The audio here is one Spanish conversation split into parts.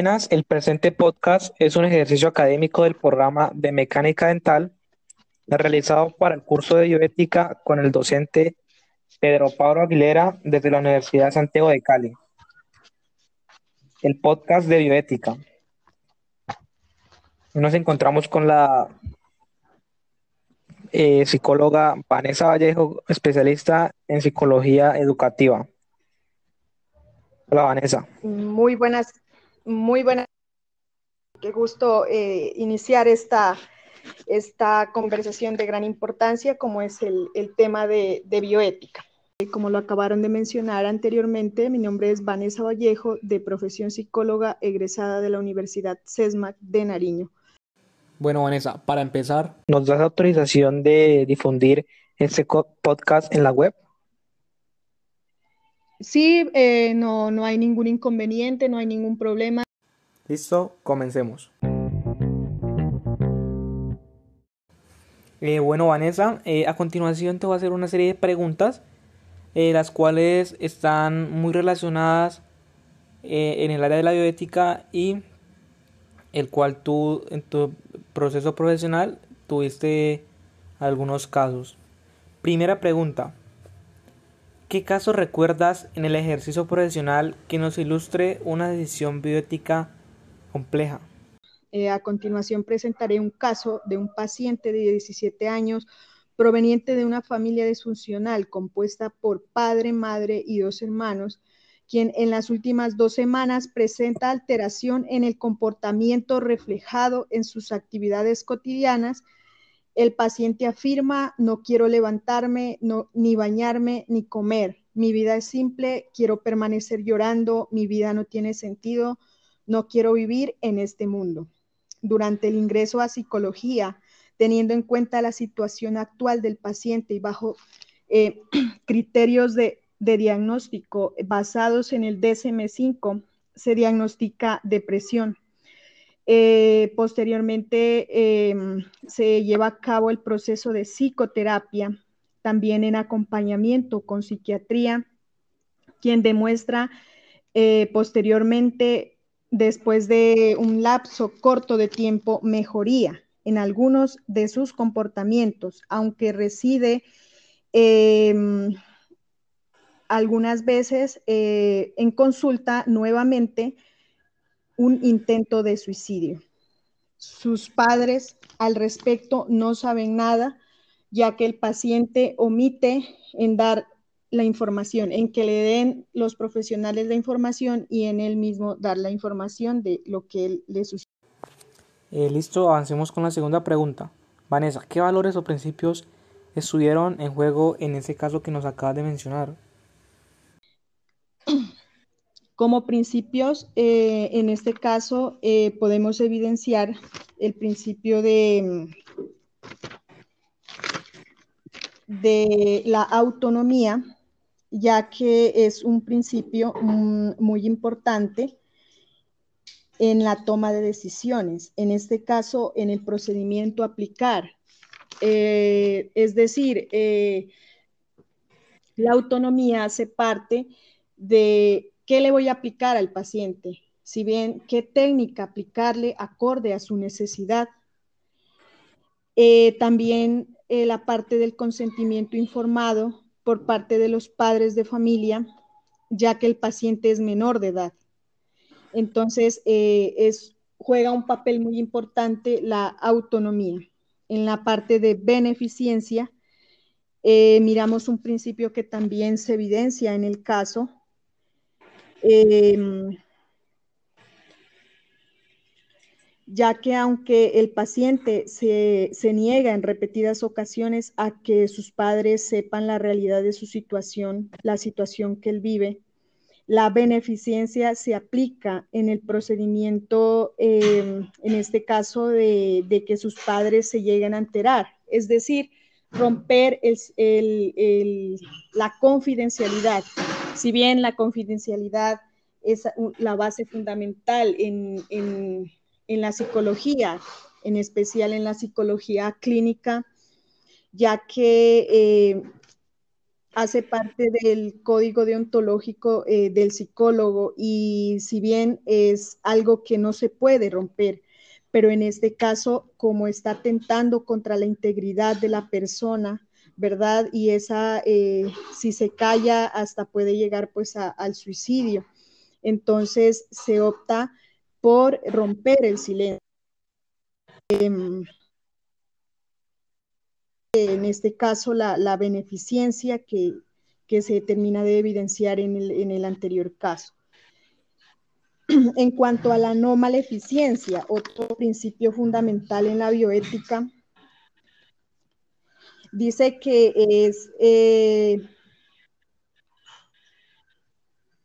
El presente podcast es un ejercicio académico del programa de mecánica dental realizado para el curso de bioética con el docente Pedro Pablo Aguilera desde la Universidad de Santiago de Cali. El podcast de bioética. Nos encontramos con la eh, psicóloga Vanessa Vallejo, especialista en psicología educativa. Hola Vanessa. Muy buenas, muy buenas. Qué gusto eh, iniciar esta, esta conversación de gran importancia como es el, tema de, de, bioética. Como lo acabaron de mencionar anteriormente, mi nombre es Vanessa Vallejo, de profesión psicóloga egresada de la Universidad CESMAC de Nariño. Bueno, Vanessa, para empezar, ¿nos das autorización de difundir este podcast en la web? Sí, eh, no, no hay ningún inconveniente, no hay ningún problema. Listo, comencemos. Eh, bueno, Vanessa, eh, a continuación te voy a hacer una serie de preguntas, las cuales están muy relacionadas en el área de la bioética y el cual tú en tu proceso profesional tuviste algunos casos. Primera pregunta. ¿Qué caso recuerdas en el ejercicio profesional que nos ilustre una decisión bioética compleja? Eh, a continuación presentaré un caso de un paciente de 17 años proveniente de una familia disfuncional compuesta por padre, madre y dos hermanos, quien en las últimas dos semanas presenta alteración en el comportamiento reflejado en sus actividades cotidianas. El paciente afirma, no quiero levantarme, ni bañarme, ni comer. Mi vida es simple, quiero permanecer llorando, mi vida no tiene sentido, no quiero vivir en este mundo. Durante el ingreso a psicología, teniendo en cuenta la situación actual del paciente y bajo eh, criterios de de diagnóstico basados en el DSM5 se diagnostica depresión. Eh, posteriormente em, se lleva a cabo el proceso de psicoterapia, también en acompañamiento con psiquiatría, quien demuestra eh, posteriormente, después de un lapso corto de tiempo, mejoría en algunos de sus comportamientos, aunque reside em, algunas veces eh, en consulta nuevamente un intento de suicidio. Sus padres al respecto no saben nada, ya que el paciente omite en dar la información, en que le den los profesionales la información y en él mismo dar la información de lo que él le sucede. Eh, listo, avancemos con la segunda pregunta. Vanessa, ¿qué valores o principios estuvieron en juego en ese caso que nos acabas de mencionar? Como principios, eh, en este caso, eh, podemos evidenciar el principio de, de la autonomía, ya que es un principio mm, muy importante en la toma de decisiones, en este caso, en el procedimiento aplicar. Eh, es decir, la autonomía hace parte de qué le voy a aplicar al paciente, si bien qué técnica aplicarle acorde a su necesidad. Eh, también eh, la parte del consentimiento informado por parte de los padres de familia, ya que el paciente es menor de edad. Entonces, eh, es, juega un papel muy importante la autonomía. En la parte de beneficencia, miramos un principio que también se evidencia en el caso, Em, ya que aunque el paciente se, niega en repetidas ocasiones a que sus padres sepan la realidad de su situación, la situación que él vive, la beneficencia se aplica en el procedimiento, em, en este caso, de, que sus padres se lleguen a enterar. Es decir, romper la confidencialidad si bien la confidencialidad es la base fundamental en, la psicología, en especial en la psicología clínica, ya que eh, hace parte del código deontológico eh, del psicólogo y si bien es algo que no se puede romper, pero en este caso, como está atentando contra la integridad de la persona, ¿verdad? Y esa, eh, si se calla, hasta puede llegar pues al suicidio. Entonces se opta por romper el silencio. Em, en este caso, la, beneficencia que, se termina de evidenciar en el, en el anterior caso. En cuanto a la no maleficencia, otro principio fundamental en la bioética, dice que es, eh,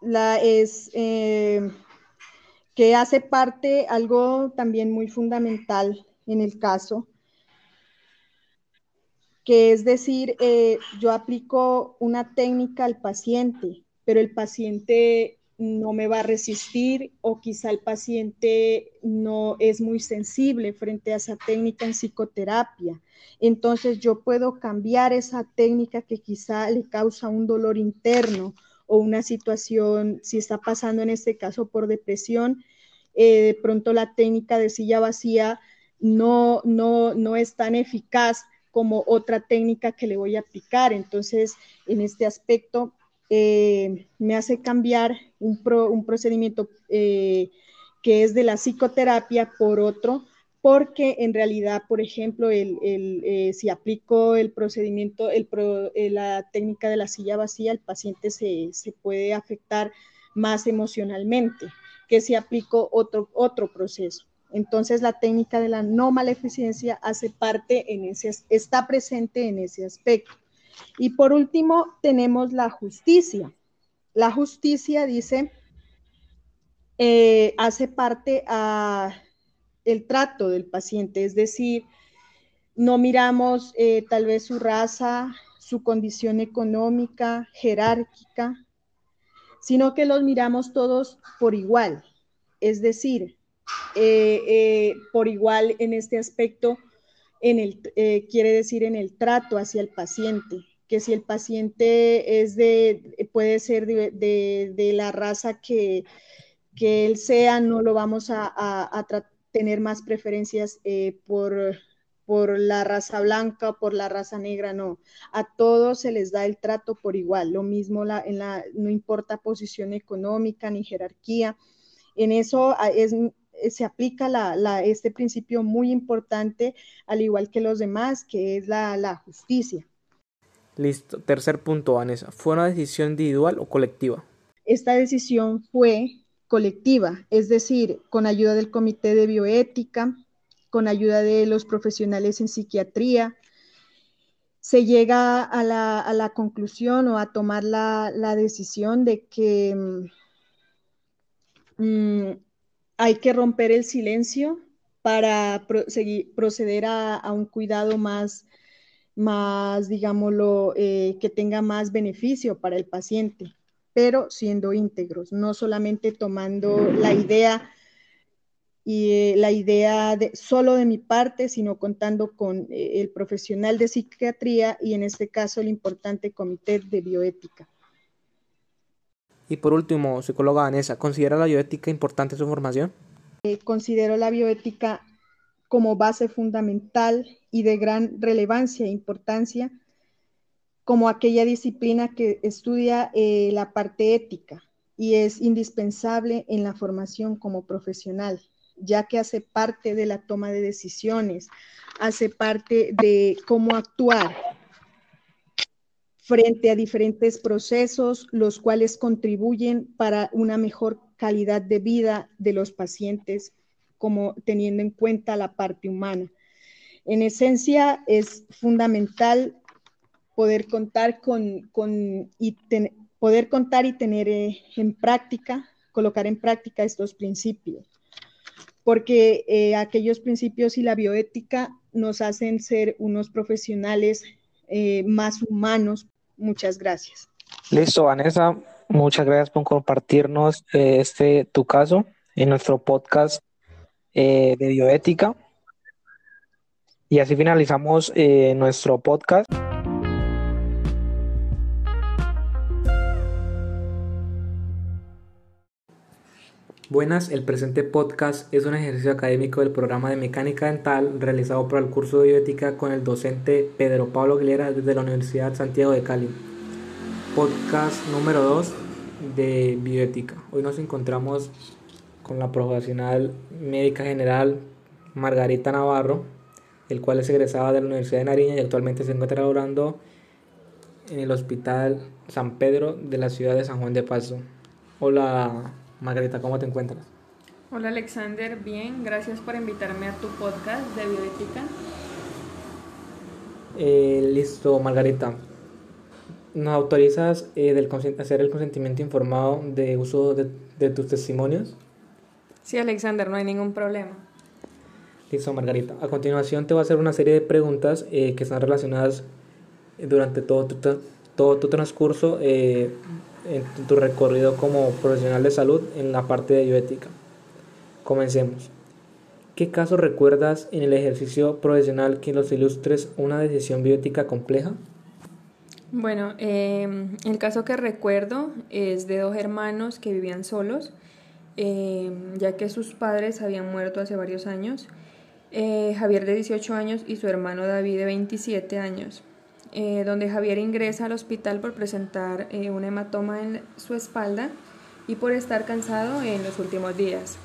la, es eh, que hace parte algo también muy fundamental en el caso, que es decir, eh, yo aplico una técnica al paciente, pero el paciente no me va a resistir o quizá el paciente no es muy sensible frente a esa técnica en psicoterapia. Entonces yo puedo cambiar esa técnica que quizá le causa un dolor interno o una situación, si está pasando en este caso por depresión, eh, de pronto la técnica de silla vacía no, no, no es tan eficaz como otra técnica que le voy a aplicar. Entonces, en este aspecto, eh, me hace cambiar un, procedimiento eh, que es de la psicoterapia por otro, porque en realidad, por ejemplo, el, eh, si aplico el procedimiento, el la técnica de la silla vacía, el paciente se, se, puede afectar más emocionalmente que si aplico otro, otro proceso. Entonces la técnica de la no maleficencia hace parte en ese, está presente en ese aspecto. Y por último, tenemos la justicia. La justicia dice, eh, hace parte a el trato del paciente, es decir, no miramos eh, tal vez su raza, su condición económica, jerárquica, sino que los miramos todos por igual. Es decir, eh, por igual en este aspecto, en el, eh, quiere decir en el trato hacia el paciente, que si el paciente es de, puede ser de, la raza que, que, él sea, no lo vamos a, tener más preferencias por, por la raza blanca, por la raza negra, no. A todos se les da el trato por igual. Lo mismo la, en la, no importa posición económica ni jerarquía. En eso ah, es, eh, se aplica este principio muy importante, al igual que los demás, que es la, justicia. Listo. Tercer punto, Vanessa. ¿Fue una decisión individual o colectiva? Esta decisión fue colectiva, es decir, con ayuda del Comité de Bioética, con ayuda de los profesionales en psiquiatría, se llega a la, conclusión o a tomar la, decisión de que mm, hay que romper el silencio para proceder a, un cuidado más, más digámoslo, eh, que tenga más beneficio para el paciente, pero siendo íntegros, no solamente tomando la idea y eh, la idea de, solo de mi parte, sino contando con eh, el profesional de psiquiatría y en este caso el importante comité de bioética. Y por último, psicóloga Vanessa, ¿considera la bioética importante su formación? Eh, considero la bioética como base fundamental y de gran relevancia e importancia como aquella disciplina que estudia eh, la parte ética y es indispensable en la formación como profesional, ya que hace parte de la toma de decisiones, hace parte de cómo actuar frente a diferentes procesos, los cuales contribuyen para una mejor calidad de vida de los pacientes, como teniendo en cuenta la parte humana. En esencia, es fundamental poder contar con, y poder contar y tener eh, en práctica, colocar en práctica estos principios, porque eh, aquellos principios y la bioética nos hacen ser unos profesionales eh, más humanos Muchas gracias. Listo, Vanessa. Muchas gracias por compartirnos eh, este tu caso en nuestro podcast eh, de bioética. Y así finalizamos eh, nuestro podcast. Buenas, el presente podcast es un ejercicio académico del programa de mecánica dental realizado por el curso de bioética con el docente Pedro Pablo Aguilera desde la Universidad Santiago de Cali. Podcast número 2 de bioética. Hoy nos encontramos con la profesional médica general Margarita Navarro, el cual es egresada de la Universidad de Nariña y actualmente se encuentra laborando en el Hospital San Pedro de la ciudad de San Juan de Paso. Hola Margarita, ¿cómo te encuentras? Hola Alexander, bien, gracias por invitarme a tu podcast de bioética. Eh, listo, Margarita. ¿Nos autorizas eh, del hacer el consentimiento informado de uso de, tus testimonios? Sí, Alexander, no hay ningún problema. Listo, Margarita. A continuación te voy a hacer una serie de preguntas eh, que están relacionadas durante todo tu, todo tu transcurso eh, en tu recorrido como profesional de salud en la parte de bioética. Comencemos. ¿Qué caso recuerdas en el ejercicio profesional que los ilustres una decisión bioética compleja? Bueno, em, el caso que recuerdo es de dos hermanos que vivían solos, em, ya que sus padres habían muerto hace varios años. Eh, Javier de 18 años y su hermano David de 27 años. Eh, donde Javier ingresa al hospital por presentar eh, un hematoma en su espalda y por estar cansado en los últimos días.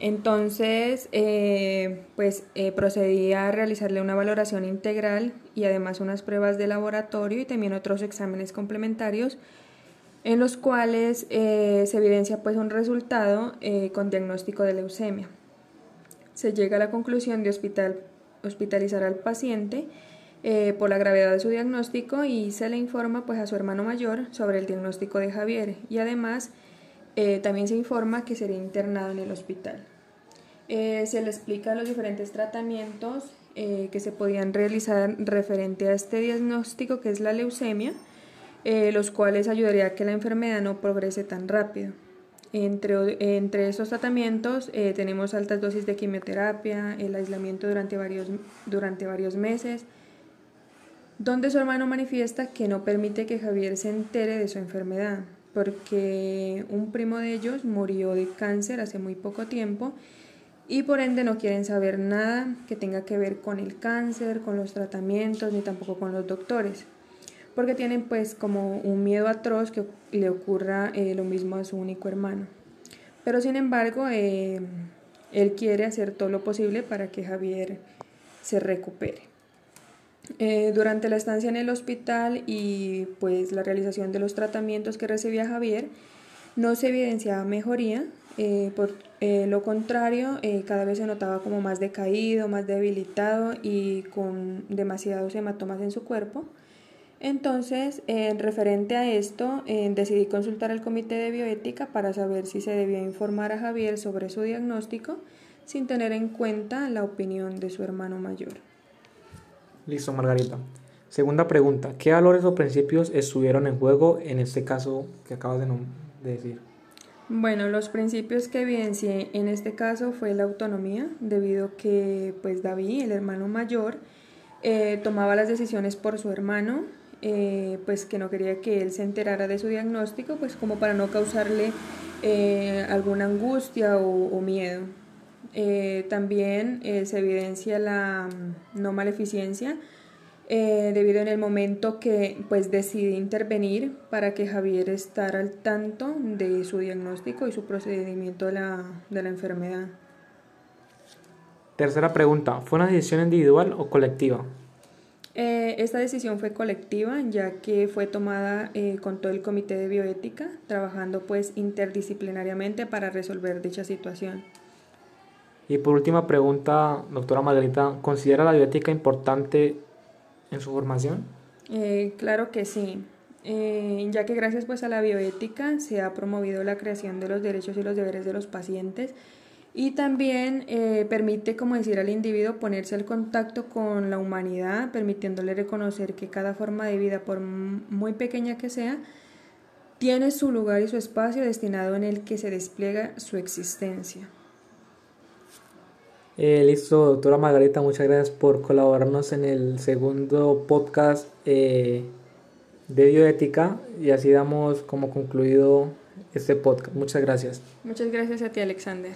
Entonces, eh, pues procedí a realizarle una valoración integral y además unas pruebas de laboratorio y también otros exámenes complementarios en los cuales se evidencia pues un resultado con diagnóstico de leucemia. Se llega a la conclusión de hospital, hospitalizar al paciente eh, por la gravedad de su diagnóstico y se le informa pues a su hermano mayor sobre el diagnóstico de Javier y además eh, también se informa que sería internado en el hospital. Eh, se le explica los diferentes tratamientos que se podían realizar referente a este diagnóstico que es la leucemia, los cuales ayudaría a que la enfermedad no progrese tan rápido. Entre, entre estos tratamientos tenemos altas dosis de quimioterapia, el aislamiento durante varios, durante varios meses, donde su hermano manifiesta que no permite que Javier se entere de su enfermedad, porque un primo de ellos murió de cáncer hace muy poco tiempo y por ende no quieren saber nada que tenga que ver con el cáncer, con los tratamientos, ni tampoco con los doctores, porque tienen pues como un miedo atroz que le ocurra eh, lo mismo a su único hermano. Pero sin embargo, eh, él quiere hacer todo lo posible para que Javier se recupere. Eh, durante la estancia en el hospital y pues la realización de los tratamientos que recibía Javier, no se evidenciaba mejoría, eh, por eh, lo contrario, cada vez se notaba como más decaído, más debilitado y con demasiados hematomas en su cuerpo. Entonces, en referente a esto, decidí consultar al comité de bioética para saber si se debía informar a Javier sobre su diagnóstico sin tener en cuenta la opinión de su hermano mayor. Listo, Margarita. Segunda pregunta, ¿qué valores o principios estuvieron en juego en este caso que acabas de, decir? Bueno, los principios que evidencié en este caso fue la autonomía, debido a que pues David, el hermano mayor, eh, tomaba las decisiones por su hermano, eh, pues que no quería que él se enterara de su diagnóstico, pues como para no causarle eh, alguna angustia o miedo. Eh, también eh, se evidencia la mm, no maleficencia eh, debido en el momento que pues decide intervenir para que Javier estar al tanto de su diagnóstico y su procedimiento de la, de la enfermedad. Tercera pregunta, ¿fue una decisión individual o colectiva? esta decisión fue colectiva ya que fue tomada con todo el comité de bioética, trabajando pues interdisciplinariamente para resolver dicha situación. Y por última pregunta, doctora Margarita, ¿considera la bioética importante en su formación? Eh, claro que sí, eh, ya que gracias pues a la bioética se ha promovido la creación de los derechos y los deberes de los pacientes y también eh, permite, como decir, al individuo ponerse al contacto con la humanidad, permitiéndole reconocer que cada forma de vida, por muy pequeña que sea, tiene su lugar y su espacio destinado en el que se despliega su existencia. Eh, listo, doctora Margarita, muchas gracias por colaborarnos en el segundo podcast eh, de bioética y así damos como concluido este podcast. Muchas gracias. Muchas gracias a ti, Alexander.